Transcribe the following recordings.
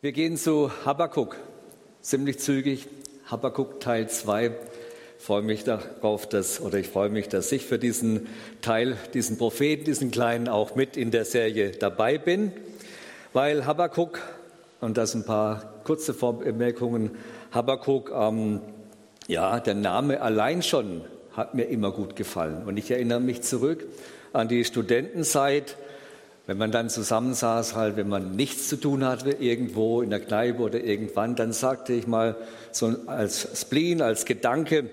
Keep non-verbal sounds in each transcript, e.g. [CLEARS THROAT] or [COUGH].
Wir gehen zu Habakkuk, ziemlich zügig. Habakkuk Teil 2. Ich freue mich darauf, dass, oder ich freue mich, dass ich für diesen Teil, diesen Propheten, diesen kleinen auch mit in der Serie dabei bin, weil Habakkuk, und das ein paar kurze Vorbemerkungen, Habakkuk, ähm, ja, der Name allein schon hat mir immer gut gefallen. Und ich erinnere mich zurück an die Studentenzeit, wenn man dann zusammensaß, halt, wenn man nichts zu tun hatte, irgendwo in der Kneipe oder irgendwann, dann sagte ich mal so als Spleen, als Gedanke,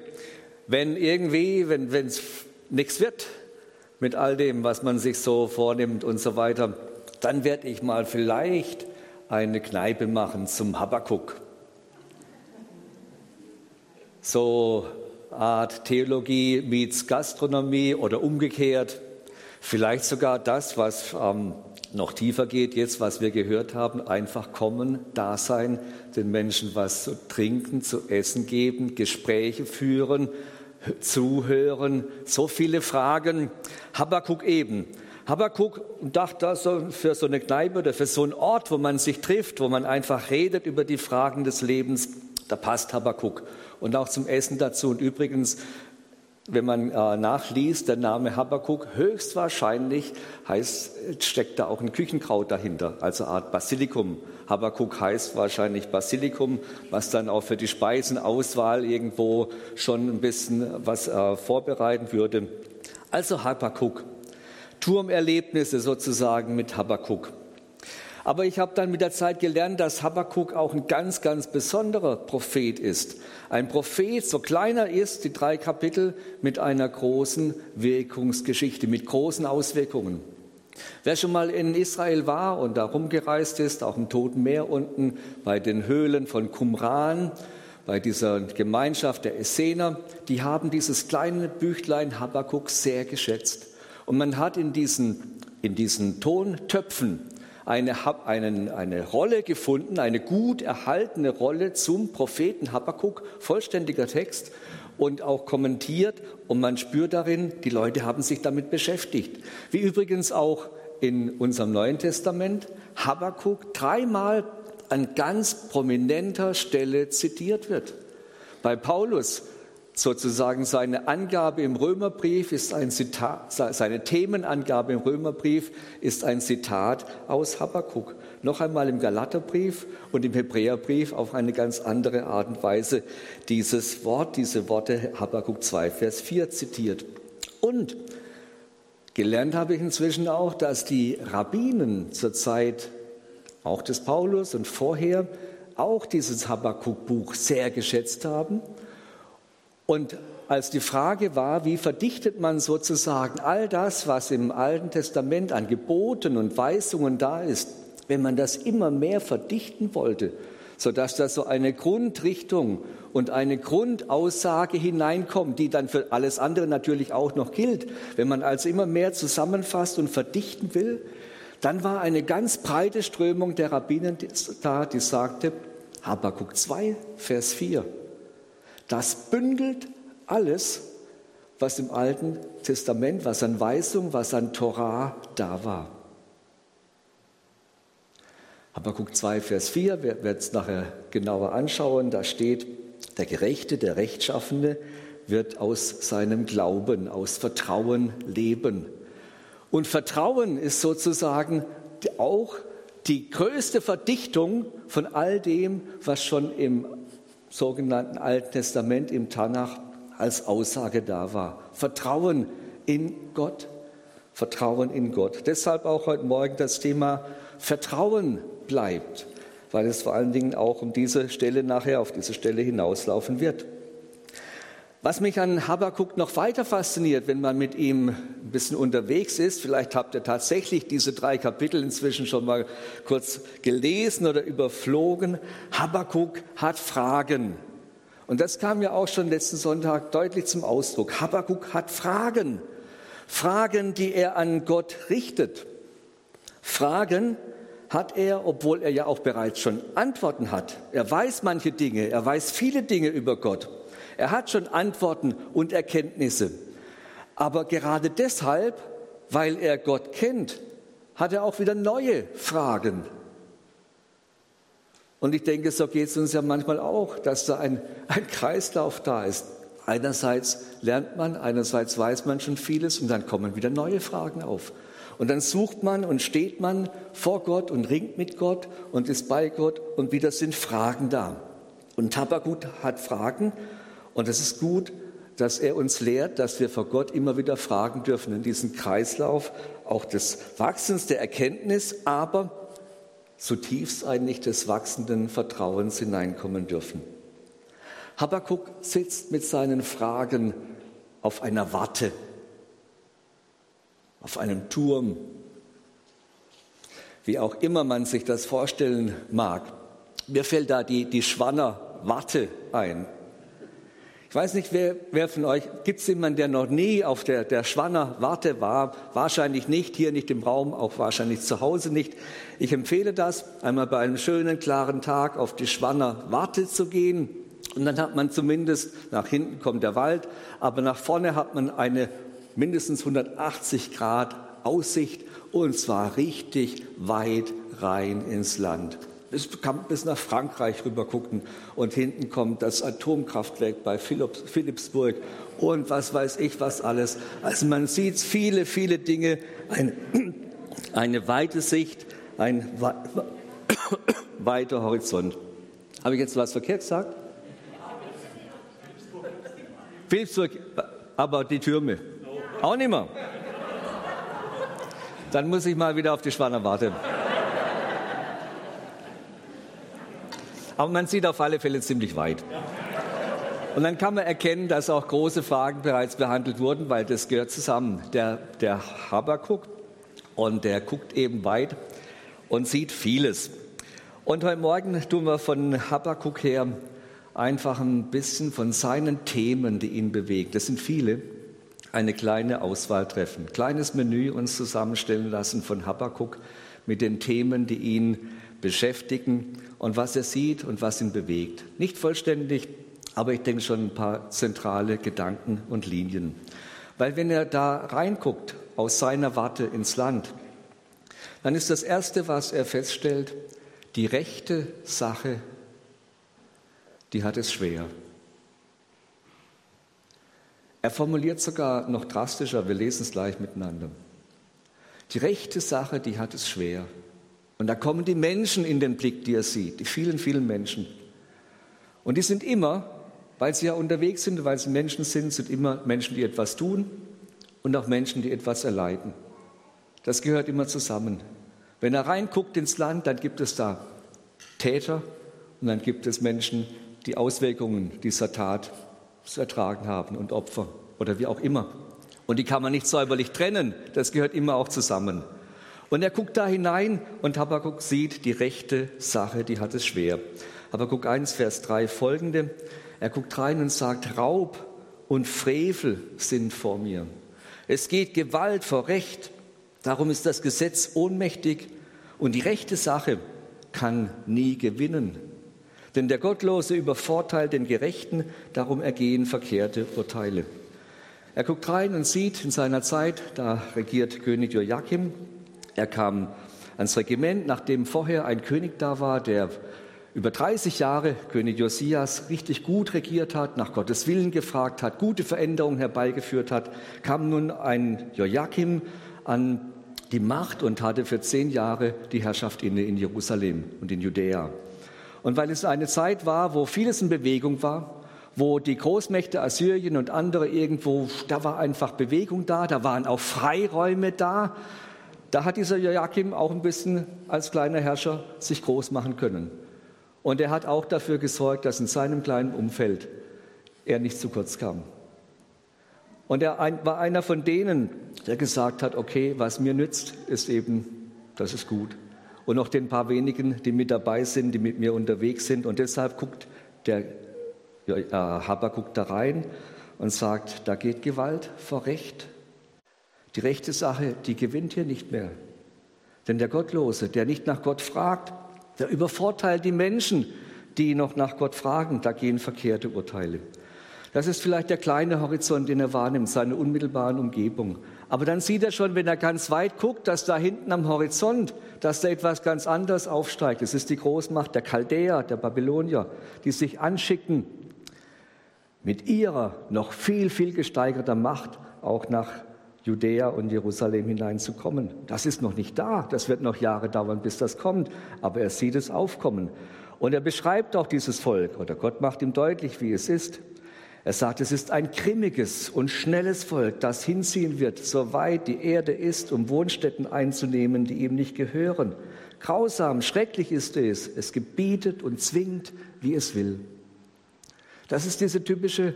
wenn irgendwie, wenn es nichts wird mit all dem, was man sich so vornimmt und so weiter, dann werde ich mal vielleicht eine Kneipe machen zum Habakuk. So Art Theologie meets Gastronomie oder umgekehrt. Vielleicht sogar das, was ähm, noch tiefer geht, jetzt, was wir gehört haben, einfach kommen, da sein, den Menschen was zu trinken, zu essen geben, Gespräche führen, zuhören, so viele Fragen. Habakuk eben. Habakuk dachte also für so eine Kneipe oder für so einen Ort, wo man sich trifft, wo man einfach redet über die Fragen des Lebens, da passt Habakuk. Und auch zum Essen dazu. Und übrigens, wenn man äh, nachliest, der Name Habakuk, höchstwahrscheinlich heißt, steckt da auch ein Küchenkraut dahinter, also Art Basilikum. Habakuk heißt wahrscheinlich Basilikum, was dann auch für die Speisenauswahl irgendwo schon ein bisschen was äh, vorbereiten würde. Also Habakuk, Turmerlebnisse sozusagen mit Habakuk. Aber ich habe dann mit der Zeit gelernt, dass Habakkuk auch ein ganz, ganz besonderer Prophet ist. Ein Prophet, so kleiner ist, die drei Kapitel, mit einer großen Wirkungsgeschichte, mit großen Auswirkungen. Wer schon mal in Israel war und da rumgereist ist, auch im Toten Meer unten, bei den Höhlen von Qumran, bei dieser Gemeinschaft der Essener, die haben dieses kleine Büchlein Habakkuk sehr geschätzt. Und man hat in diesen, in diesen Tontöpfen eine, einen, eine Rolle gefunden, eine gut erhaltene Rolle zum Propheten Habakkuk, vollständiger Text und auch kommentiert. Und man spürt darin, die Leute haben sich damit beschäftigt. Wie übrigens auch in unserem Neuen Testament Habakkuk dreimal an ganz prominenter Stelle zitiert wird. Bei Paulus sozusagen seine Angabe im Römerbrief ist ein Zitat, seine Themenangabe im Römerbrief ist ein Zitat aus Habakkuk. Noch einmal im Galaterbrief und im Hebräerbrief auf eine ganz andere Art und Weise dieses Wort, diese Worte Habakkuk 2, Vers 4 zitiert. Und gelernt habe ich inzwischen auch, dass die Rabbinen zur Zeit auch des Paulus und vorher auch dieses Habakkuk-Buch sehr geschätzt haben und als die Frage war, wie verdichtet man sozusagen all das, was im Alten Testament an Geboten und Weisungen da ist, wenn man das immer mehr verdichten wollte, sodass da so eine Grundrichtung und eine Grundaussage hineinkommt, die dann für alles andere natürlich auch noch gilt. Wenn man also immer mehr zusammenfasst und verdichten will, dann war eine ganz breite Strömung der Rabbinen da, die sagte, Habakkuk 2, Vers 4, das bündelt alles, was im Alten Testament, was an Weisung, was an Torah da war. Habakkuk 2, Vers 4, wir werden es nachher genauer anschauen, da steht, der Gerechte, der Rechtschaffene wird aus seinem Glauben, aus Vertrauen leben. Und Vertrauen ist sozusagen auch die größte Verdichtung von all dem, was schon im sogenannten Alten Testament im Tanach als Aussage da war. Vertrauen in Gott. Vertrauen in Gott. Deshalb auch heute Morgen das Thema Vertrauen bleibt, weil es vor allen Dingen auch um diese Stelle nachher, auf diese Stelle hinauslaufen wird. Was mich an Habakkuk noch weiter fasziniert, wenn man mit ihm ein bisschen unterwegs ist, vielleicht habt ihr tatsächlich diese drei Kapitel inzwischen schon mal kurz gelesen oder überflogen. Habakkuk hat Fragen. Und das kam ja auch schon letzten Sonntag deutlich zum Ausdruck. Habakkuk hat Fragen. Fragen, die er an Gott richtet. Fragen hat er, obwohl er ja auch bereits schon Antworten hat. Er weiß manche Dinge, er weiß viele Dinge über Gott. Er hat schon Antworten und Erkenntnisse. Aber gerade deshalb, weil er Gott kennt, hat er auch wieder neue Fragen. Und ich denke, so geht es uns ja manchmal auch, dass da ein, ein Kreislauf da ist. Einerseits lernt man, einerseits weiß man schon vieles und dann kommen wieder neue Fragen auf. Und dann sucht man und steht man vor Gott und ringt mit Gott und ist bei Gott und wieder sind Fragen da. Und Tabakut hat Fragen und es ist gut, dass er uns lehrt, dass wir vor Gott immer wieder fragen dürfen in diesen Kreislauf auch des Wachsens der Erkenntnis, aber zutiefst eigentlich des wachsenden Vertrauens hineinkommen dürfen. Habakkuk sitzt mit seinen Fragen auf einer Watte, auf einem Turm, wie auch immer man sich das vorstellen mag. Mir fällt da die, die Schwanner Watte ein. Ich weiß nicht, wer, wer von euch, gibt es jemanden, der noch nie auf der, der Schwanner Warte war? Wahrscheinlich nicht, hier nicht im Raum, auch wahrscheinlich zu Hause nicht. Ich empfehle das, einmal bei einem schönen, klaren Tag auf die Schwanner Warte zu gehen. Und dann hat man zumindest, nach hinten kommt der Wald, aber nach vorne hat man eine mindestens 180 Grad Aussicht und zwar richtig weit rein ins Land bis, bis nach Frankreich rüber gucken und hinten kommt das Atomkraftwerk bei Philipsburg und was weiß ich was alles. Also man sieht viele, viele Dinge, ein, [CLEARS THROAT] eine weite Sicht, ein [COUGHS] weiter Horizont. Habe ich jetzt was verkehrt gesagt? Philipsburg, aber die Türme. Auch nicht mehr. Dann muss ich mal wieder auf die Schwaner warten. Aber man sieht auf alle Fälle ziemlich weit. Und dann kann man erkennen, dass auch große Fragen bereits behandelt wurden, weil das gehört zusammen. Der, der Habakuk und der guckt eben weit und sieht vieles. Und heute Morgen tun wir von Habakuk her einfach ein bisschen von seinen Themen, die ihn bewegen. Das sind viele. Eine kleine Auswahl treffen, kleines Menü uns zusammenstellen lassen von Habakuk mit den Themen, die ihn beschäftigen und was er sieht und was ihn bewegt. Nicht vollständig, aber ich denke schon ein paar zentrale Gedanken und Linien. Weil wenn er da reinguckt aus seiner Warte ins Land, dann ist das Erste, was er feststellt, die rechte Sache, die hat es schwer. Er formuliert sogar noch drastischer, wir lesen es gleich miteinander. Die rechte Sache, die hat es schwer. Und da kommen die Menschen in den Blick, die er sieht, die vielen, vielen Menschen. Und die sind immer, weil sie ja unterwegs sind, weil sie Menschen sind, sind immer Menschen, die etwas tun und auch Menschen, die etwas erleiden. Das gehört immer zusammen. Wenn er reinguckt ins Land, dann gibt es da Täter und dann gibt es Menschen, die Auswirkungen dieser Tat zu ertragen haben und Opfer oder wie auch immer. Und die kann man nicht säuberlich trennen, das gehört immer auch zusammen. Und er guckt da hinein und Habakkuk sieht die rechte Sache, die hat es schwer. Habakkuk 1, Vers 3 folgende. Er guckt rein und sagt, Raub und Frevel sind vor mir. Es geht Gewalt vor Recht. Darum ist das Gesetz ohnmächtig und die rechte Sache kann nie gewinnen. Denn der Gottlose übervorteilt den Gerechten, darum ergehen verkehrte Urteile. Er guckt rein und sieht in seiner Zeit, da regiert König Joachim, er kam ans Regiment, nachdem vorher ein König da war, der über 30 Jahre, König Josias, richtig gut regiert hat, nach Gottes Willen gefragt hat, gute Veränderungen herbeigeführt hat, kam nun ein Joachim an die Macht und hatte für zehn Jahre die Herrschaft inne in Jerusalem und in Judäa. Und weil es eine Zeit war, wo vieles in Bewegung war, wo die Großmächte Assyrien und andere irgendwo, da war einfach Bewegung da, da waren auch Freiräume da, da hat dieser Joachim auch ein bisschen als kleiner Herrscher sich groß machen können. Und er hat auch dafür gesorgt, dass in seinem kleinen Umfeld er nicht zu kurz kam. Und er war einer von denen, der gesagt hat, okay, was mir nützt, ist eben, das ist gut. Und noch den paar wenigen, die mit dabei sind, die mit mir unterwegs sind. Und deshalb guckt der äh, Habakuk da rein und sagt, da geht Gewalt vor Recht. Die rechte Sache, die gewinnt hier nicht mehr. Denn der Gottlose, der nicht nach Gott fragt, der übervorteilt die Menschen, die noch nach Gott fragen. Da gehen verkehrte Urteile. Das ist vielleicht der kleine Horizont, den er wahrnimmt, seine unmittelbaren Umgebung. Aber dann sieht er schon, wenn er ganz weit guckt, dass da hinten am Horizont, dass da etwas ganz anderes aufsteigt. Es ist die Großmacht der Chaldäer, der Babylonier, die sich anschicken, mit ihrer noch viel, viel gesteigerter Macht auch nach Judäa und Jerusalem hineinzukommen. Das ist noch nicht da. Das wird noch Jahre dauern, bis das kommt. Aber er sieht es aufkommen. Und er beschreibt auch dieses Volk, oder Gott macht ihm deutlich, wie es ist. Er sagt, es ist ein grimmiges und schnelles Volk, das hinziehen wird, so weit die Erde ist, um Wohnstätten einzunehmen, die ihm nicht gehören. Grausam, schrecklich ist es. Es gebietet und zwingt, wie es will. Das ist diese typische,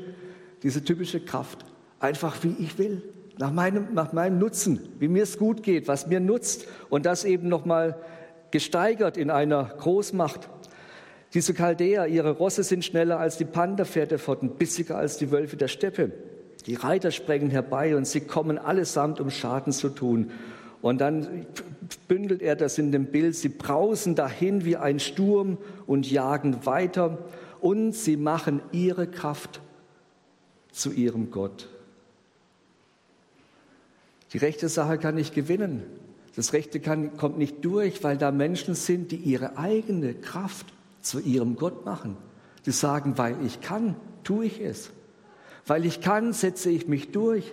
diese typische Kraft. Einfach wie ich will, nach meinem, nach meinem Nutzen, wie mir es gut geht, was mir nutzt. Und das eben nochmal gesteigert in einer Großmacht. Diese Chaldäer, ihre Rosse sind schneller als die Pantherpferde fort bissiger als die Wölfe der Steppe. Die Reiter sprengen herbei und sie kommen allesamt, um Schaden zu tun. Und dann bündelt er das in dem Bild. Sie brausen dahin wie ein Sturm und jagen weiter. Und sie machen ihre Kraft zu ihrem Gott. Die rechte Sache kann nicht gewinnen. Das Rechte kann, kommt nicht durch, weil da Menschen sind, die ihre eigene Kraft zu ihrem Gott machen. Die sagen, weil ich kann, tue ich es. Weil ich kann, setze ich mich durch.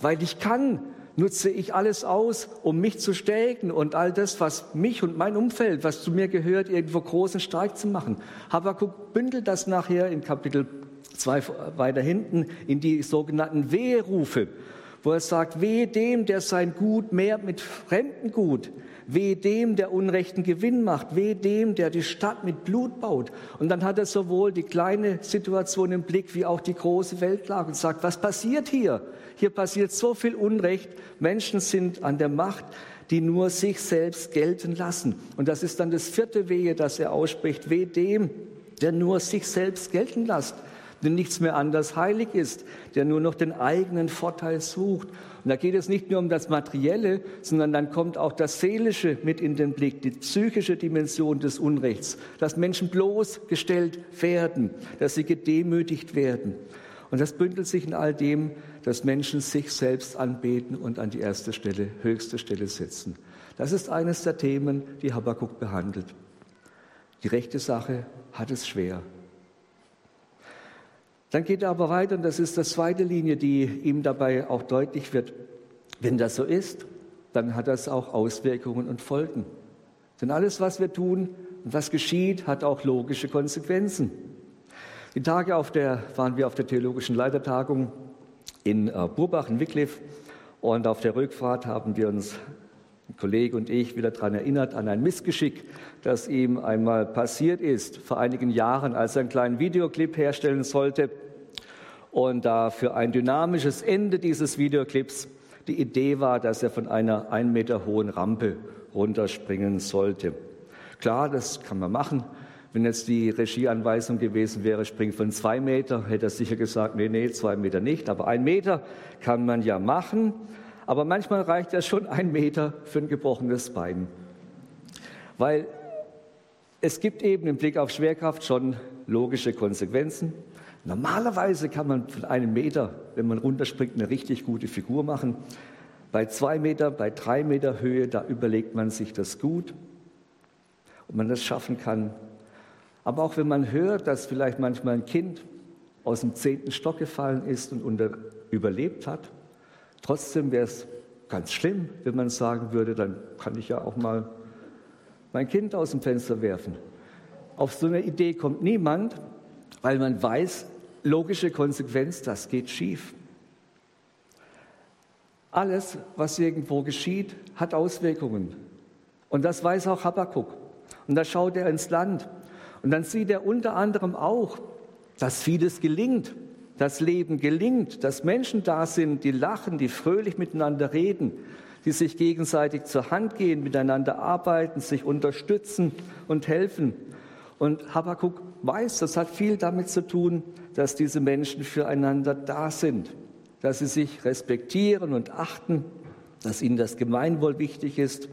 Weil ich kann, nutze ich alles aus, um mich zu stärken und all das, was mich und mein Umfeld, was zu mir gehört, irgendwo großen stark zu machen. Habakkuk bündelt das nachher in Kapitel 2 weiter hinten in die sogenannten Wehrufe, wo er sagt, wehe dem, der sein Gut mehr mit fremden Gut Weh dem, der unrechten Gewinn macht. Weh dem, der die Stadt mit Blut baut. Und dann hat er sowohl die kleine Situation im Blick wie auch die große Weltlage und sagt, was passiert hier? Hier passiert so viel Unrecht. Menschen sind an der Macht, die nur sich selbst gelten lassen. Und das ist dann das vierte Wehe, das er ausspricht. Weh dem, der nur sich selbst gelten lässt denn nichts mehr anders heilig ist, der nur noch den eigenen Vorteil sucht. Und da geht es nicht nur um das Materielle, sondern dann kommt auch das Seelische mit in den Blick, die psychische Dimension des Unrechts, dass Menschen bloßgestellt werden, dass sie gedemütigt werden. Und das bündelt sich in all dem, dass Menschen sich selbst anbeten und an die erste Stelle, höchste Stelle setzen. Das ist eines der Themen, die Habakkuk behandelt. Die rechte Sache hat es schwer. Dann geht er aber weiter und das ist die zweite Linie, die ihm dabei auch deutlich wird. Wenn das so ist, dann hat das auch Auswirkungen und Folgen. Denn alles, was wir tun und was geschieht, hat auch logische Konsequenzen. Die Tage auf der, waren wir auf der theologischen Leitertagung in äh, Burbach in Wycliffe und auf der Rückfahrt haben wir uns, ein Kollege und ich, wieder daran erinnert an ein Missgeschick, das ihm einmal passiert ist vor einigen Jahren, als er einen kleinen Videoclip herstellen sollte und da für ein dynamisches Ende dieses Videoclips die Idee war, dass er von einer ein Meter hohen Rampe runterspringen sollte. Klar, das kann man machen. Wenn jetzt die Regieanweisung gewesen wäre, spring von zwei Meter, hätte er sicher gesagt, nee, nee, zwei Meter nicht. Aber ein Meter kann man ja machen. Aber manchmal reicht ja schon ein Meter für ein gebrochenes Bein. Weil es gibt eben im Blick auf Schwerkraft schon logische Konsequenzen. Normalerweise kann man von einem Meter, wenn man runterspringt, eine richtig gute Figur machen. Bei zwei Meter, bei drei Meter Höhe, da überlegt man sich das gut, ob man das schaffen kann. Aber auch wenn man hört, dass vielleicht manchmal ein Kind aus dem zehnten Stock gefallen ist und unter, überlebt hat, trotzdem wäre es ganz schlimm, wenn man sagen würde, dann kann ich ja auch mal mein Kind aus dem Fenster werfen. Auf so eine Idee kommt niemand, weil man weiß, logische Konsequenz, das geht schief. Alles, was irgendwo geschieht, hat Auswirkungen. Und das weiß auch Habakkuk. Und da schaut er ins Land. Und dann sieht er unter anderem auch, dass vieles gelingt, das Leben gelingt, dass Menschen da sind, die lachen, die fröhlich miteinander reden, die sich gegenseitig zur Hand gehen, miteinander arbeiten, sich unterstützen und helfen. Und Habakkuk weiß, das hat viel damit zu tun, dass diese Menschen füreinander da sind, dass sie sich respektieren und achten, dass ihnen das Gemeinwohl wichtig ist,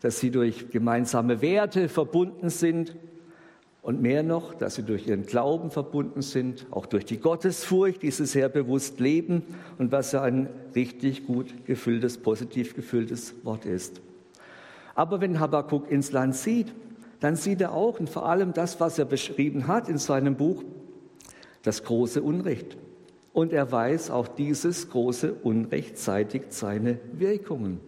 dass sie durch gemeinsame Werte verbunden sind. Und mehr noch, dass sie durch ihren Glauben verbunden sind, auch durch die Gottesfurcht, die sie sehr bewusst leben und was ja ein richtig gut gefülltes, positiv gefülltes Wort ist. Aber wenn Habakkuk ins Land sieht, dann sieht er auch und vor allem das, was er beschrieben hat in seinem Buch, das große Unrecht. Und er weiß, auch dieses große Unrecht zeitigt seine Wirkungen.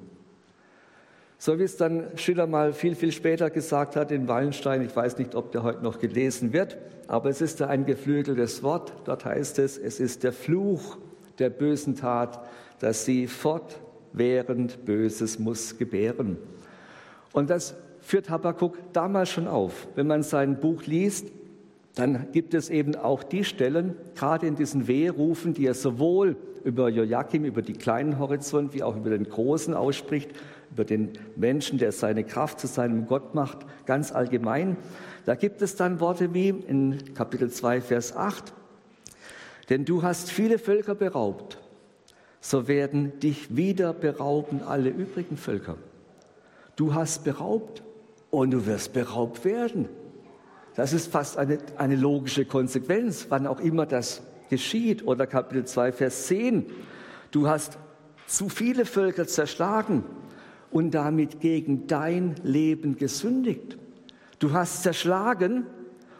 So wie es dann Schiller mal viel, viel später gesagt hat in Wallenstein, ich weiß nicht, ob der heute noch gelesen wird, aber es ist ein geflügeltes Wort. Dort heißt es, es ist der Fluch der bösen Tat, dass sie fortwährend Böses muss gebären. Und das führt Habakkuk damals schon auf. Wenn man sein Buch liest, dann gibt es eben auch die Stellen, gerade in diesen Wehrufen, die er sowohl über Joachim, über die kleinen Horizont, wie auch über den großen ausspricht, über den Menschen, der seine Kraft zu seinem Gott macht, ganz allgemein. Da gibt es dann Worte wie in Kapitel 2, Vers 8, denn du hast viele Völker beraubt, so werden dich wieder berauben alle übrigen Völker. Du hast beraubt und du wirst beraubt werden. Das ist fast eine, eine logische Konsequenz, wann auch immer das geschieht. Oder Kapitel 2, Vers 10. Du hast zu viele Völker zerschlagen und damit gegen dein Leben gesündigt. Du hast zerschlagen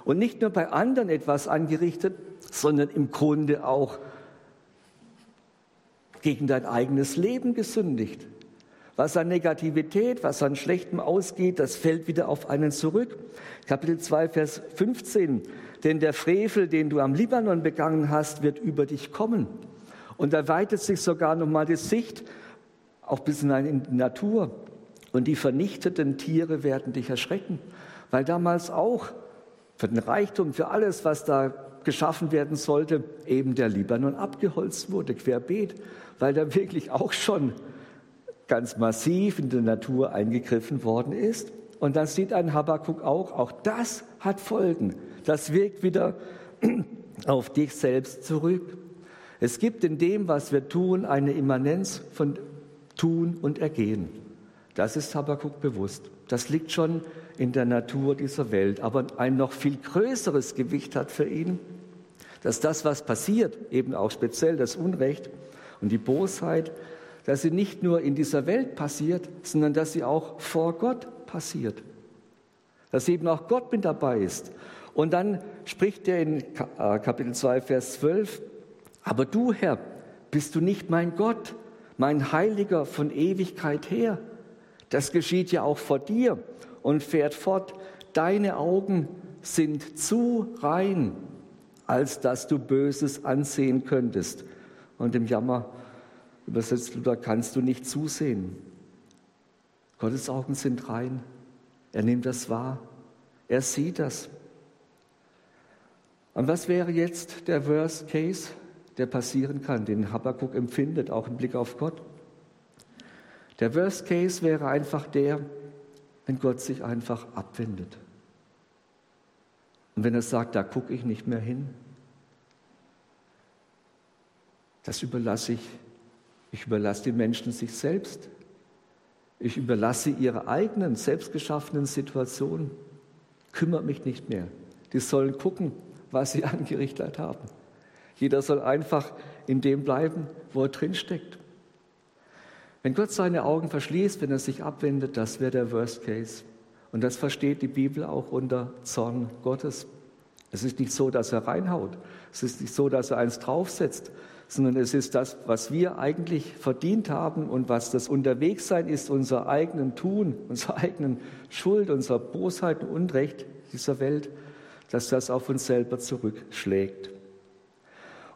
und nicht nur bei anderen etwas angerichtet, sondern im Grunde auch gegen dein eigenes Leben gesündigt. Was an Negativität, was an Schlechtem ausgeht, das fällt wieder auf einen zurück. Kapitel 2, Vers 15. Denn der Frevel, den du am Libanon begangen hast, wird über dich kommen. Und da weitet sich sogar nochmal die Sicht, auch bis in die Natur. Und die vernichteten Tiere werden dich erschrecken, weil damals auch für den Reichtum, für alles, was da geschaffen werden sollte, eben der Libanon abgeholzt wurde, querbeet, weil da wirklich auch schon ganz massiv in der Natur eingegriffen worden ist. Und dann sieht ein Habakkuk auch, auch das hat Folgen. Das wirkt wieder [CLEARS THROAT] auf dich selbst zurück. Es gibt in dem, was wir tun, eine Immanenz von Tun und Ergehen. Das ist Habakkuk bewusst. Das liegt schon in der Natur dieser Welt. Aber ein noch viel größeres Gewicht hat für ihn, dass das, was passiert, eben auch speziell das Unrecht und die Bosheit, dass sie nicht nur in dieser Welt passiert, sondern dass sie auch vor Gott passiert. Dass eben auch Gott mit dabei ist. Und dann spricht er in äh, Kapitel 2, Vers 12, aber du, Herr, bist du nicht mein Gott, mein Heiliger von Ewigkeit her. Das geschieht ja auch vor dir und fährt fort. Deine Augen sind zu rein, als dass du Böses ansehen könntest. Und im Jammer Übersetzt Luther, kannst du nicht zusehen. Gottes Augen sind rein. Er nimmt das wahr. Er sieht das. Und was wäre jetzt der Worst Case, der passieren kann, den Habakkuk empfindet, auch im Blick auf Gott? Der Worst Case wäre einfach der, wenn Gott sich einfach abwendet. Und wenn er sagt, da gucke ich nicht mehr hin, das überlasse ich ich überlasse die Menschen sich selbst. Ich überlasse ihre eigenen, selbstgeschaffenen Situationen. Kümmert mich nicht mehr. Die sollen gucken, was sie [LAUGHS] angerichtet haben. Jeder soll einfach in dem bleiben, wo er drinsteckt. Wenn Gott seine Augen verschließt, wenn er sich abwendet, das wäre der Worst Case. Und das versteht die Bibel auch unter Zorn Gottes. Es ist nicht so, dass er reinhaut. Es ist nicht so, dass er eins draufsetzt, sondern es ist das, was wir eigentlich verdient haben und was das Unterwegssein ist, unser eigenen Tun, unserer eigenen Schuld, unserer Bosheit und Unrecht dieser Welt, dass das auf uns selber zurückschlägt.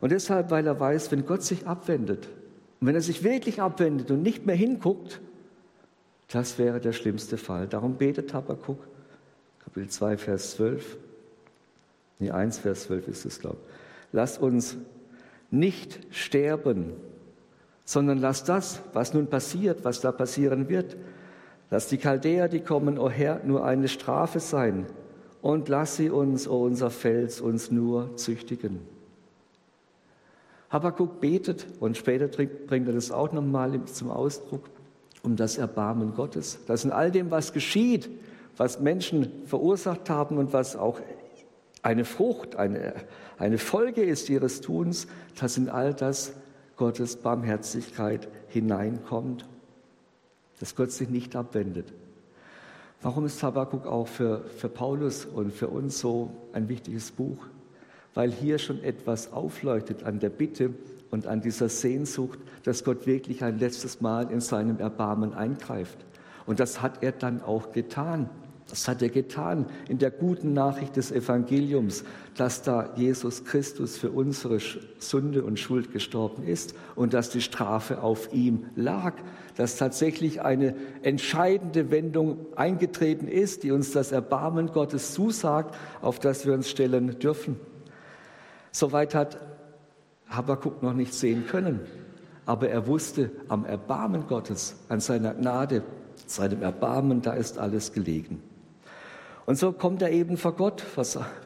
Und deshalb, weil er weiß, wenn Gott sich abwendet und wenn er sich wirklich abwendet und nicht mehr hinguckt, das wäre der schlimmste Fall. Darum betet Habakkuk, Kapitel 2, Vers 12. Nee, 1, Vers 12 ist es, glaube ich. Lass uns nicht sterben, sondern lass das, was nun passiert, was da passieren wird, lass die Chaldäer, die kommen, o oh Herr, nur eine Strafe sein und lass sie uns, o oh unser Fels, uns nur züchtigen. Habakkuk betet und später bringt er das auch nochmal zum Ausdruck um das Erbarmen Gottes, dass in all dem, was geschieht, was Menschen verursacht haben und was auch eine Frucht, eine, eine Folge ist ihres Tuns, dass in all das Gottes Barmherzigkeit hineinkommt, dass Gott sich nicht abwendet. Warum ist Habakkuk auch für, für Paulus und für uns so ein wichtiges Buch? Weil hier schon etwas aufleuchtet an der Bitte und an dieser Sehnsucht, dass Gott wirklich ein letztes Mal in seinem Erbarmen eingreift. Und das hat er dann auch getan. Das hat er getan in der guten Nachricht des Evangeliums, dass da Jesus Christus für unsere Sünde und Schuld gestorben ist und dass die Strafe auf ihm lag, dass tatsächlich eine entscheidende Wendung eingetreten ist, die uns das Erbarmen Gottes zusagt, auf das wir uns stellen dürfen. Soweit hat Habakkuk noch nicht sehen können, aber er wusste, am Erbarmen Gottes, an seiner Gnade, seinem Erbarmen, da ist alles gelegen. Und so kommt er eben vor Gott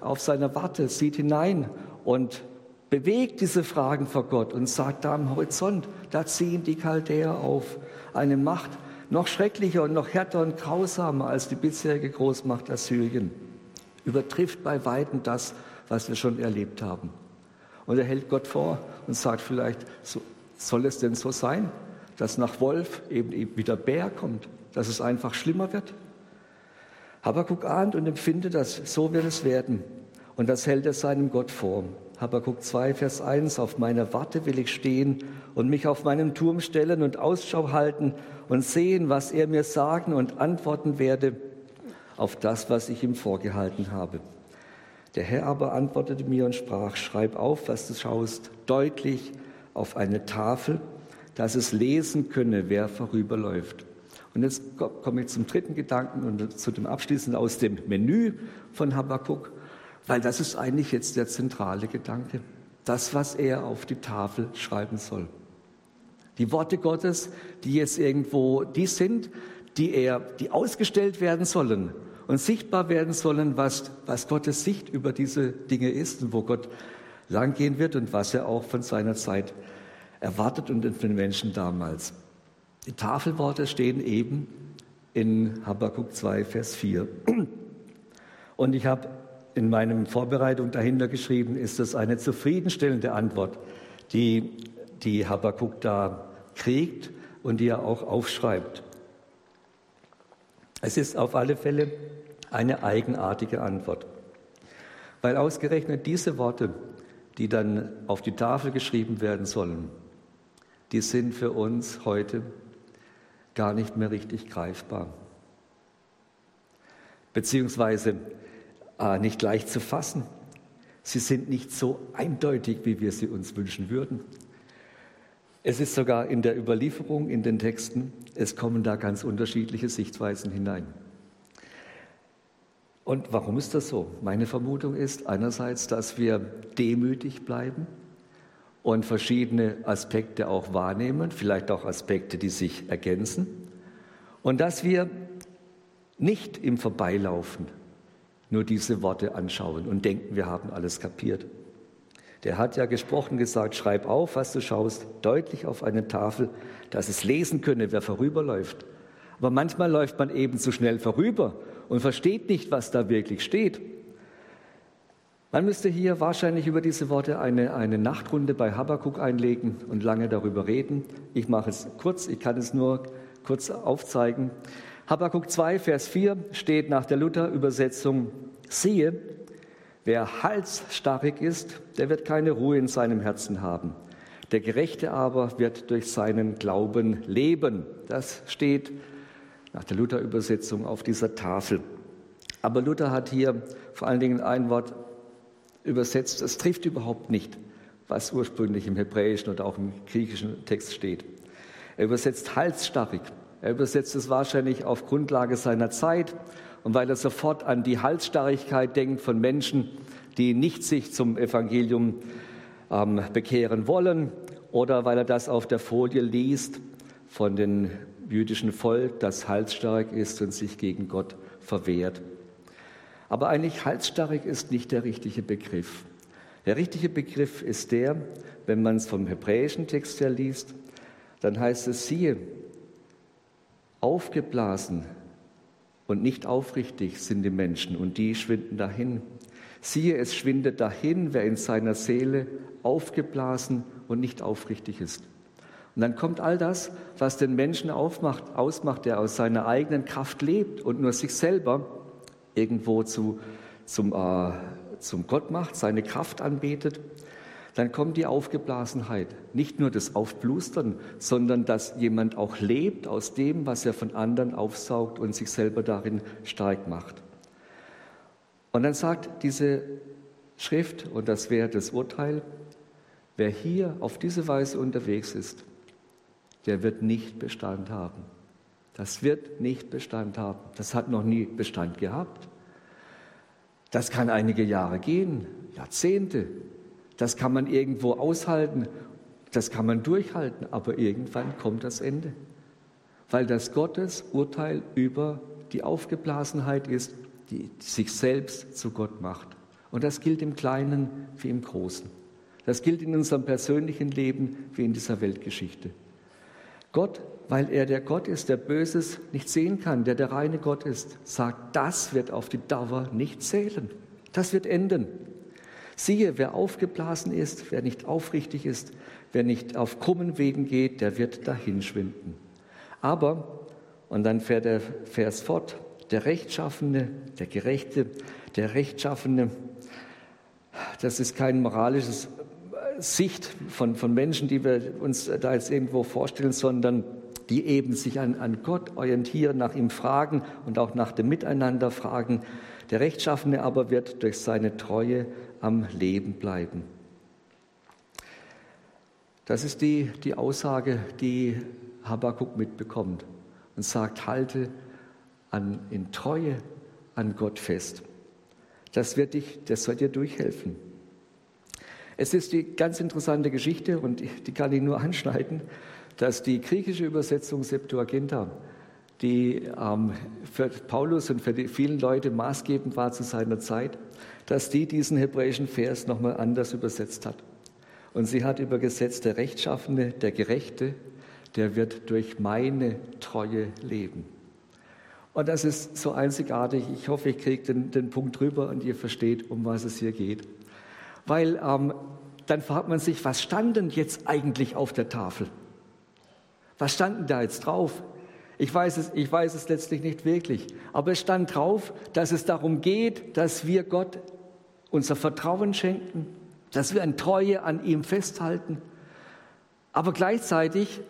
auf seiner Warte, sieht hinein und bewegt diese Fragen vor Gott und sagt da am Horizont, da ziehen die Chaldäer auf. Eine Macht noch schrecklicher und noch härter und grausamer als die bisherige Großmacht Assyrien. Übertrifft bei Weitem das, was wir schon erlebt haben. Und er hält Gott vor und sagt vielleicht, so, soll es denn so sein, dass nach Wolf eben, eben wieder Bär kommt, dass es einfach schlimmer wird? Habakkuk ahnt und empfindet das, so wird es werden. Und das hält er seinem Gott vor. Habakkuk 2, Vers 1, auf meiner Warte will ich stehen und mich auf meinen Turm stellen und Ausschau halten und sehen, was er mir sagen und antworten werde auf das, was ich ihm vorgehalten habe. Der Herr aber antwortete mir und sprach, schreib auf, was du schaust, deutlich auf eine Tafel, dass es lesen könne, wer vorüberläuft. Und jetzt komme ich zum dritten Gedanken und zu dem Abschließenden aus dem Menü von Habakkuk, weil das ist eigentlich jetzt der zentrale Gedanke. Das, was er auf die Tafel schreiben soll. Die Worte Gottes, die jetzt irgendwo die sind, die er, die ausgestellt werden sollen und sichtbar werden sollen, was, was Gottes Sicht über diese Dinge ist und wo Gott langgehen wird und was er auch von seiner Zeit erwartet und von den Menschen damals. Die Tafelworte stehen eben in Habakkuk 2, Vers 4. Und ich habe in meinem Vorbereitung dahinter geschrieben, ist das eine zufriedenstellende Antwort, die, die Habakkuk da kriegt und die er auch aufschreibt. Es ist auf alle Fälle eine eigenartige Antwort, weil ausgerechnet diese Worte, die dann auf die Tafel geschrieben werden sollen, die sind für uns heute gar nicht mehr richtig greifbar. Beziehungsweise äh, nicht leicht zu fassen. Sie sind nicht so eindeutig, wie wir sie uns wünschen würden. Es ist sogar in der Überlieferung, in den Texten, es kommen da ganz unterschiedliche Sichtweisen hinein. Und warum ist das so? Meine Vermutung ist einerseits, dass wir demütig bleiben und verschiedene Aspekte auch wahrnehmen, vielleicht auch Aspekte, die sich ergänzen. Und dass wir nicht im Vorbeilaufen nur diese Worte anschauen und denken, wir haben alles kapiert. Der hat ja gesprochen, gesagt, schreib auf, was du schaust, deutlich auf eine Tafel, dass es lesen könne, wer vorüberläuft. Aber manchmal läuft man eben zu schnell vorüber und versteht nicht, was da wirklich steht. Man müsste hier wahrscheinlich über diese Worte eine, eine Nachtrunde bei Habakkuk einlegen und lange darüber reden. Ich mache es kurz, ich kann es nur kurz aufzeigen. Habakkuk 2, Vers 4 steht nach der Luther-Übersetzung, siehe, wer halsstarrig ist, der wird keine Ruhe in seinem Herzen haben. Der Gerechte aber wird durch seinen Glauben leben. Das steht nach der Luther-Übersetzung auf dieser Tafel. Aber Luther hat hier vor allen Dingen ein Wort übersetzt, es trifft überhaupt nicht, was ursprünglich im Hebräischen oder auch im griechischen Text steht. Er übersetzt halsstarrig. Er übersetzt es wahrscheinlich auf Grundlage seiner Zeit und weil er sofort an die Halsstarrigkeit denkt von Menschen, die nicht sich zum Evangelium ähm, bekehren wollen oder weil er das auf der Folie liest von dem jüdischen Volk, das halsstarrig ist und sich gegen Gott verwehrt. Aber eigentlich halsstarrig ist nicht der richtige Begriff. Der richtige Begriff ist der, wenn man es vom hebräischen Text her liest, dann heißt es, siehe, aufgeblasen und nicht aufrichtig sind die Menschen und die schwinden dahin. Siehe, es schwindet dahin, wer in seiner Seele aufgeblasen und nicht aufrichtig ist. Und dann kommt all das, was den Menschen aufmacht, ausmacht, der aus seiner eigenen Kraft lebt und nur sich selber irgendwo zu, zum, äh, zum Gott macht, seine Kraft anbetet, dann kommt die Aufgeblasenheit. Nicht nur das Aufblustern, sondern dass jemand auch lebt aus dem, was er von anderen aufsaugt und sich selber darin stark macht. Und dann sagt diese Schrift, und das wäre das Urteil, wer hier auf diese Weise unterwegs ist, der wird nicht Bestand haben. Das wird nicht Bestand haben. Das hat noch nie Bestand gehabt. Das kann einige Jahre gehen, Jahrzehnte. Das kann man irgendwo aushalten, das kann man durchhalten, aber irgendwann kommt das Ende. Weil das Gottes Urteil über die Aufgeblasenheit ist, die sich selbst zu Gott macht. Und das gilt im Kleinen wie im Großen. Das gilt in unserem persönlichen Leben wie in dieser Weltgeschichte. Gott, weil er der Gott ist, der Böses nicht sehen kann, der der reine Gott ist, sagt, das wird auf die Dauer nicht zählen. Das wird enden. Siehe, wer aufgeblasen ist, wer nicht aufrichtig ist, wer nicht auf krummen Wegen geht, der wird dahinschwinden. Aber, und dann fährt der Vers fort, der Rechtschaffene, der Gerechte, der Rechtschaffene, das ist kein moralisches Sicht von, von Menschen, die wir uns da jetzt irgendwo vorstellen, sondern die eben sich an, an Gott orientieren, nach ihm fragen und auch nach dem Miteinander fragen. Der Rechtschaffene aber wird durch seine Treue am Leben bleiben. Das ist die, die Aussage, die Habakkuk mitbekommt und sagt, halte an, in Treue an Gott fest. Das wird dich, das soll dir durchhelfen. Es ist die ganz interessante Geschichte und die kann ich nur [LAUGHS] anschneiden, dass die griechische Übersetzung Septuaginta, die ähm, für Paulus und für die vielen Leute maßgebend war zu seiner Zeit, dass die diesen hebräischen Vers nochmal anders übersetzt hat. Und sie hat übergesetzt, der Rechtschaffene, der Gerechte, der wird durch meine Treue leben. Und das ist so einzigartig. Ich hoffe, ich kriege den, den Punkt rüber und ihr versteht, um was es hier geht. Weil ähm, dann fragt man sich, was stand denn jetzt eigentlich auf der Tafel? Was stand denn da jetzt drauf? Ich weiß, es, ich weiß es letztlich nicht wirklich, aber es stand drauf, dass es darum geht, dass wir Gott unser Vertrauen schenken, dass wir an Treue an ihm festhalten, aber gleichzeitig,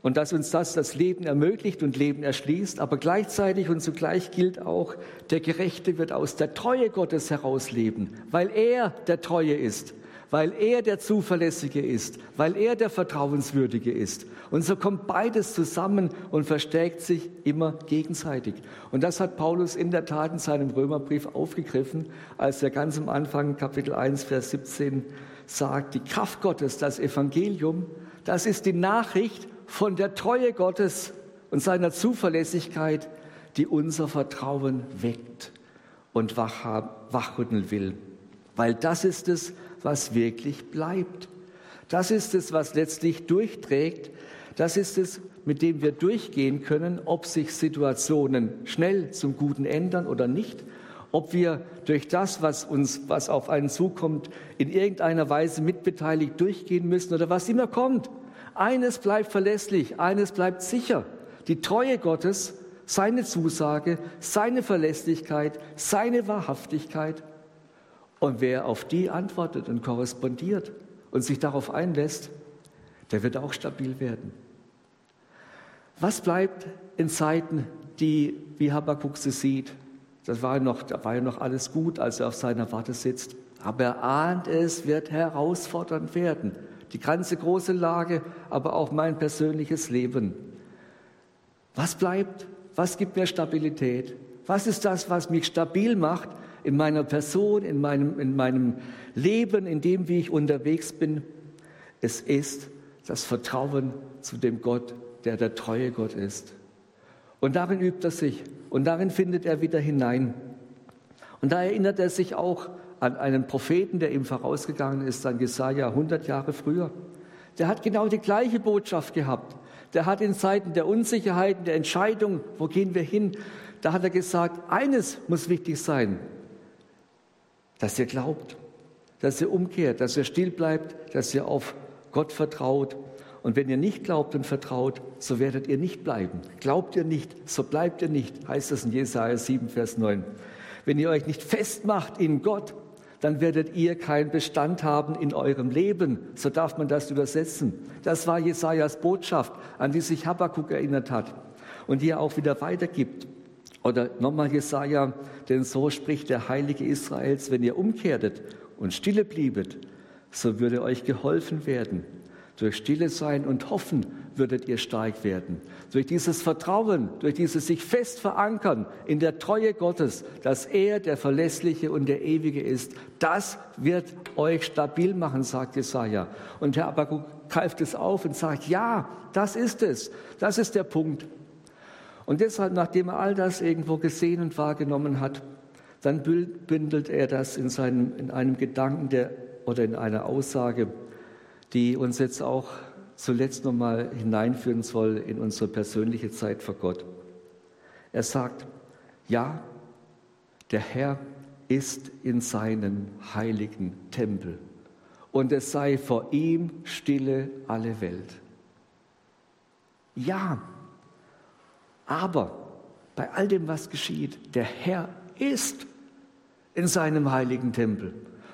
und dass uns das das Leben ermöglicht und Leben erschließt, aber gleichzeitig und zugleich gilt auch, der Gerechte wird aus der Treue Gottes herausleben, weil er der Treue ist weil er der Zuverlässige ist, weil er der Vertrauenswürdige ist. Und so kommt beides zusammen und verstärkt sich immer gegenseitig. Und das hat Paulus in der Tat in seinem Römerbrief aufgegriffen, als er ganz am Anfang Kapitel 1, Vers 17 sagt, die Kraft Gottes, das Evangelium, das ist die Nachricht von der Treue Gottes und seiner Zuverlässigkeit, die unser Vertrauen weckt und wachrütteln will. Weil das ist es, was wirklich bleibt. Das ist es, was letztlich durchträgt. Das ist es, mit dem wir durchgehen können, ob sich Situationen schnell zum Guten ändern oder nicht, ob wir durch das, was uns, was auf einen zukommt, in irgendeiner Weise mitbeteiligt durchgehen müssen oder was immer kommt. Eines bleibt verlässlich, eines bleibt sicher. Die Treue Gottes, seine Zusage, seine Verlässlichkeit, seine Wahrhaftigkeit und wer auf die antwortet und korrespondiert und sich darauf einlässt, der wird auch stabil werden. Was bleibt in Zeiten, die, wie Habakkuk sie sieht, das war noch, da war ja noch alles gut, als er auf seiner Warte sitzt. Aber er ahnt, es wird herausfordernd werden. Die ganze große Lage, aber auch mein persönliches Leben. Was bleibt? Was gibt mir Stabilität? Was ist das, was mich stabil macht in meiner Person, in meinem, in meinem Leben, in dem, wie ich unterwegs bin. Es ist das Vertrauen zu dem Gott, der der treue Gott ist. Und darin übt er sich und darin findet er wieder hinein. Und da erinnert er sich auch an einen Propheten, der ihm vorausgegangen ist, an Jesaja 100 Jahre früher. Der hat genau die gleiche Botschaft gehabt. Der hat in Zeiten der Unsicherheiten, der Entscheidung, wo gehen wir hin, Da hat er gesagt, eines muss wichtig sein, dass ihr glaubt, dass ihr umkehrt, dass ihr still bleibt, dass ihr auf Gott vertraut. Und wenn ihr nicht glaubt und vertraut, so werdet ihr nicht bleiben. Glaubt ihr nicht, so bleibt ihr nicht, heißt es in Jesaja 7, Vers 9. Wenn ihr euch nicht festmacht in Gott, dann werdet ihr keinen Bestand haben in eurem Leben. So darf man das übersetzen. Das war Jesajas Botschaft, an die sich Habakkuk erinnert hat und die er auch wieder weitergibt. Oder nochmal Jesaja, denn so spricht der Heilige Israels, wenn ihr umkehrtet und stille bliebet, so würde euch geholfen werden. Durch Stille sein und Hoffen würdet ihr stark werden. Durch dieses Vertrauen, durch dieses sich fest verankern in der Treue Gottes, dass er der Verlässliche und der Ewige ist, das wird euch stabil machen, sagt Jesaja. Und Herr Abakuk greift es auf und sagt, ja, das ist es. Das ist der Punkt. Und deshalb, nachdem er all das irgendwo gesehen und wahrgenommen hat, dann bündelt er das in, seinem, in einem Gedanken der, oder in einer Aussage, die uns jetzt auch zuletzt nochmal hineinführen soll in unsere persönliche Zeit vor Gott. Er sagt, ja, der Herr ist in seinen heiligen Tempel und es sei vor ihm stille alle Welt. Ja, aber bei all dem, was geschieht, der Herr ist in seinem heiligen Tempel.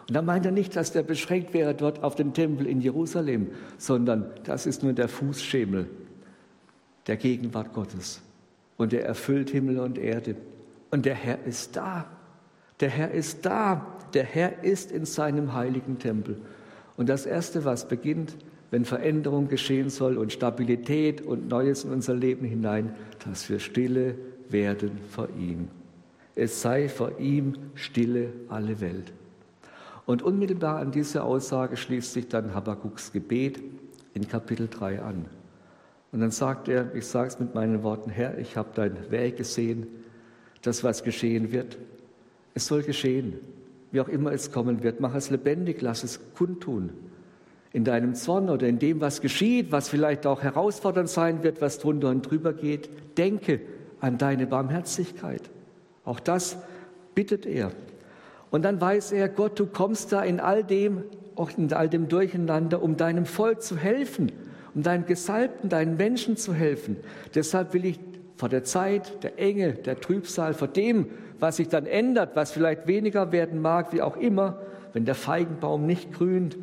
Und da meint er nicht, dass der beschränkt wäre dort auf den Tempel in Jerusalem, sondern das ist nur der Fußschemel der Gegenwart Gottes. Und er erfüllt Himmel und Erde. Und der Herr ist da. Der Herr ist da. Der Herr ist in seinem heiligen Tempel. Und das Erste, was beginnt, wenn Veränderung geschehen soll und Stabilität und Neues in unser Leben hinein, dass wir stille werden vor ihm. Es sei vor ihm stille alle Welt. Und unmittelbar an diese Aussage schließt sich dann Habakuks Gebet in Kapitel 3 an. Und dann sagt er, ich sage es mit meinen Worten, Herr, ich habe dein Werk gesehen, das, was geschehen wird. Es soll geschehen, wie auch immer es kommen wird. Mach es lebendig, lass es kundtun. In deinem Zorn oder in dem, was geschieht, was vielleicht auch herausfordernd sein wird, was drunter und drüber geht, denke an deine Barmherzigkeit. Auch das bittet er. Und dann weiß er, Gott, du kommst da in all dem, auch in all dem Durcheinander, um deinem Volk zu helfen, um deinen Gesalbten, deinen Menschen zu helfen. Deshalb will ich vor der Zeit, der Enge, der Trübsal, vor dem, was sich dann ändert, was vielleicht weniger werden mag, wie auch immer, wenn der Feigenbaum nicht grünt,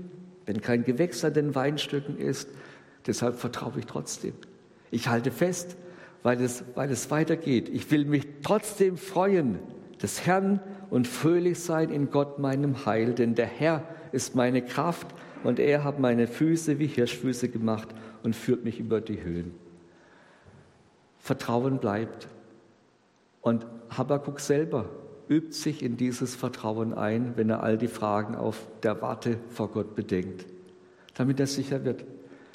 wenn kein Gewächs an den Weinstücken ist, deshalb vertraue ich trotzdem. Ich halte fest, weil es, weil es weitergeht. Ich will mich trotzdem freuen des Herrn und fröhlich sein in Gott meinem Heil, denn der Herr ist meine Kraft und er hat meine Füße wie Hirschfüße gemacht und führt mich über die Höhen. Vertrauen bleibt. Und Habakkuk selber übt sich in dieses Vertrauen ein, wenn er all die Fragen auf der Warte vor Gott bedenkt, damit er sicher wird,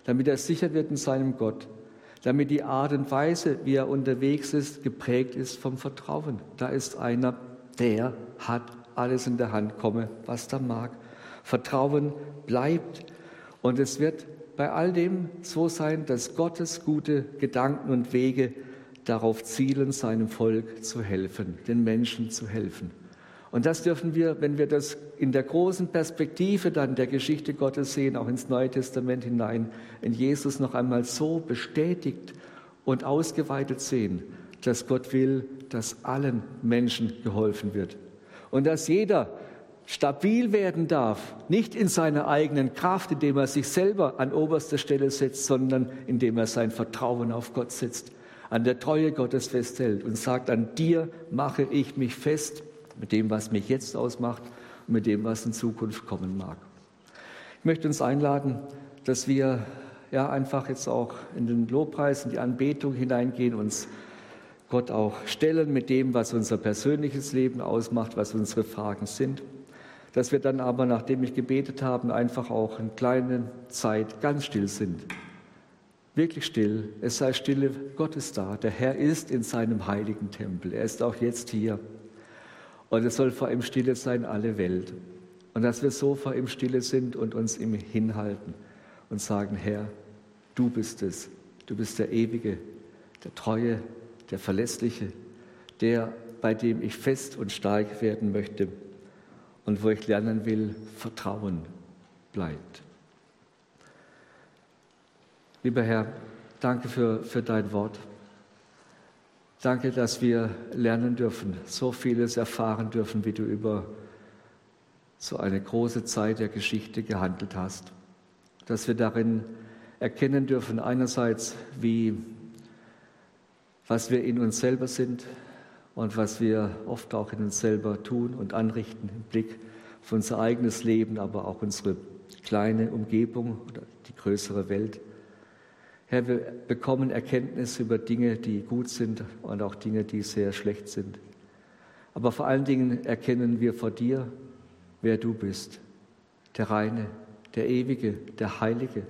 damit er sicher wird in seinem Gott, damit die Art und Weise, wie er unterwegs ist, geprägt ist vom Vertrauen. Da ist einer, der hat alles in der Hand, komme, was da mag. Vertrauen bleibt und es wird bei all dem so sein, dass Gottes gute Gedanken und Wege darauf zielen, seinem Volk zu helfen, den Menschen zu helfen. Und das dürfen wir, wenn wir das in der großen Perspektive dann der Geschichte Gottes sehen, auch ins Neue Testament hinein, in Jesus noch einmal so bestätigt und ausgeweitet sehen, dass Gott will, dass allen Menschen geholfen wird. Und dass jeder stabil werden darf, nicht in seiner eigenen Kraft, indem er sich selber an oberster Stelle setzt, sondern indem er sein Vertrauen auf Gott setzt, an der Treue Gottes festhält und sagt, an dir mache ich mich fest mit dem, was mich jetzt ausmacht und mit dem, was in Zukunft kommen mag. Ich möchte uns einladen, dass wir ja einfach jetzt auch in den Lobpreis, in die Anbetung hineingehen, uns Gott auch stellen mit dem, was unser persönliches Leben ausmacht, was unsere Fragen sind. Dass wir dann aber, nachdem ich gebetet habe, einfach auch in kleiner Zeit ganz still sind. Wirklich still. Es sei stille, Gott ist da. Der Herr ist in seinem heiligen Tempel. Er ist auch jetzt hier. Und es soll vor ihm stille sein, alle Welt. Und dass wir so vor ihm stille sind und uns ihm hinhalten und sagen, Herr, du bist es. Du bist der Ewige, der Treue, der Verlässliche, der, bei dem ich fest und stark werden möchte und wo ich lernen will, Vertrauen bleibt. Lieber Herr, danke für, für dein Wort. Danke, dass wir lernen dürfen, so vieles erfahren dürfen, wie du über so eine große Zeit der Geschichte gehandelt hast. Dass wir darin erkennen dürfen, einerseits, wie, was wir in uns selber sind und was wir oft auch in uns selber tun und anrichten im Blick auf unser eigenes Leben, aber auch unsere kleine Umgebung oder die größere Welt. Herr, wir bekommen Erkenntnis über Dinge, die gut sind und auch Dinge, die sehr schlecht sind. Aber vor allen Dingen erkennen wir vor dir, wer du bist, der Reine, der Ewige, der Heilige,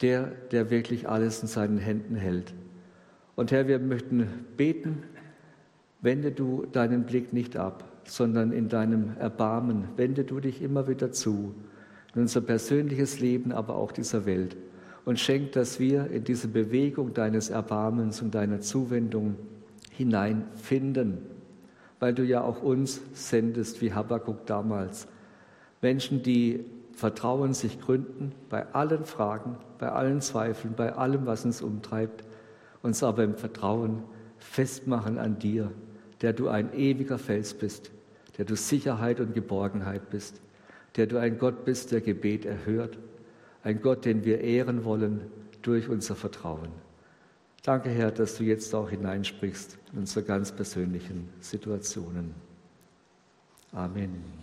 der, der wirklich alles in seinen Händen hält. Und Herr, wir möchten beten, wende du deinen Blick nicht ab, sondern in deinem Erbarmen wende du dich immer wieder zu, in unser persönliches Leben, aber auch dieser Welt und schenk, dass wir in diese Bewegung deines Erbarmens und deiner Zuwendung hineinfinden, weil du ja auch uns sendest, wie Habakkuk damals. Menschen, die Vertrauen sich gründen bei allen Fragen, bei allen Zweifeln, bei allem, was uns umtreibt, uns aber im Vertrauen festmachen an dir, der du ein ewiger Fels bist, der du Sicherheit und Geborgenheit bist, der du ein Gott bist, der Gebet erhört ein Gott, den wir ehren wollen durch unser Vertrauen. Danke, Herr, dass du jetzt auch hineinsprichst in unsere ganz persönlichen Situationen. Amen.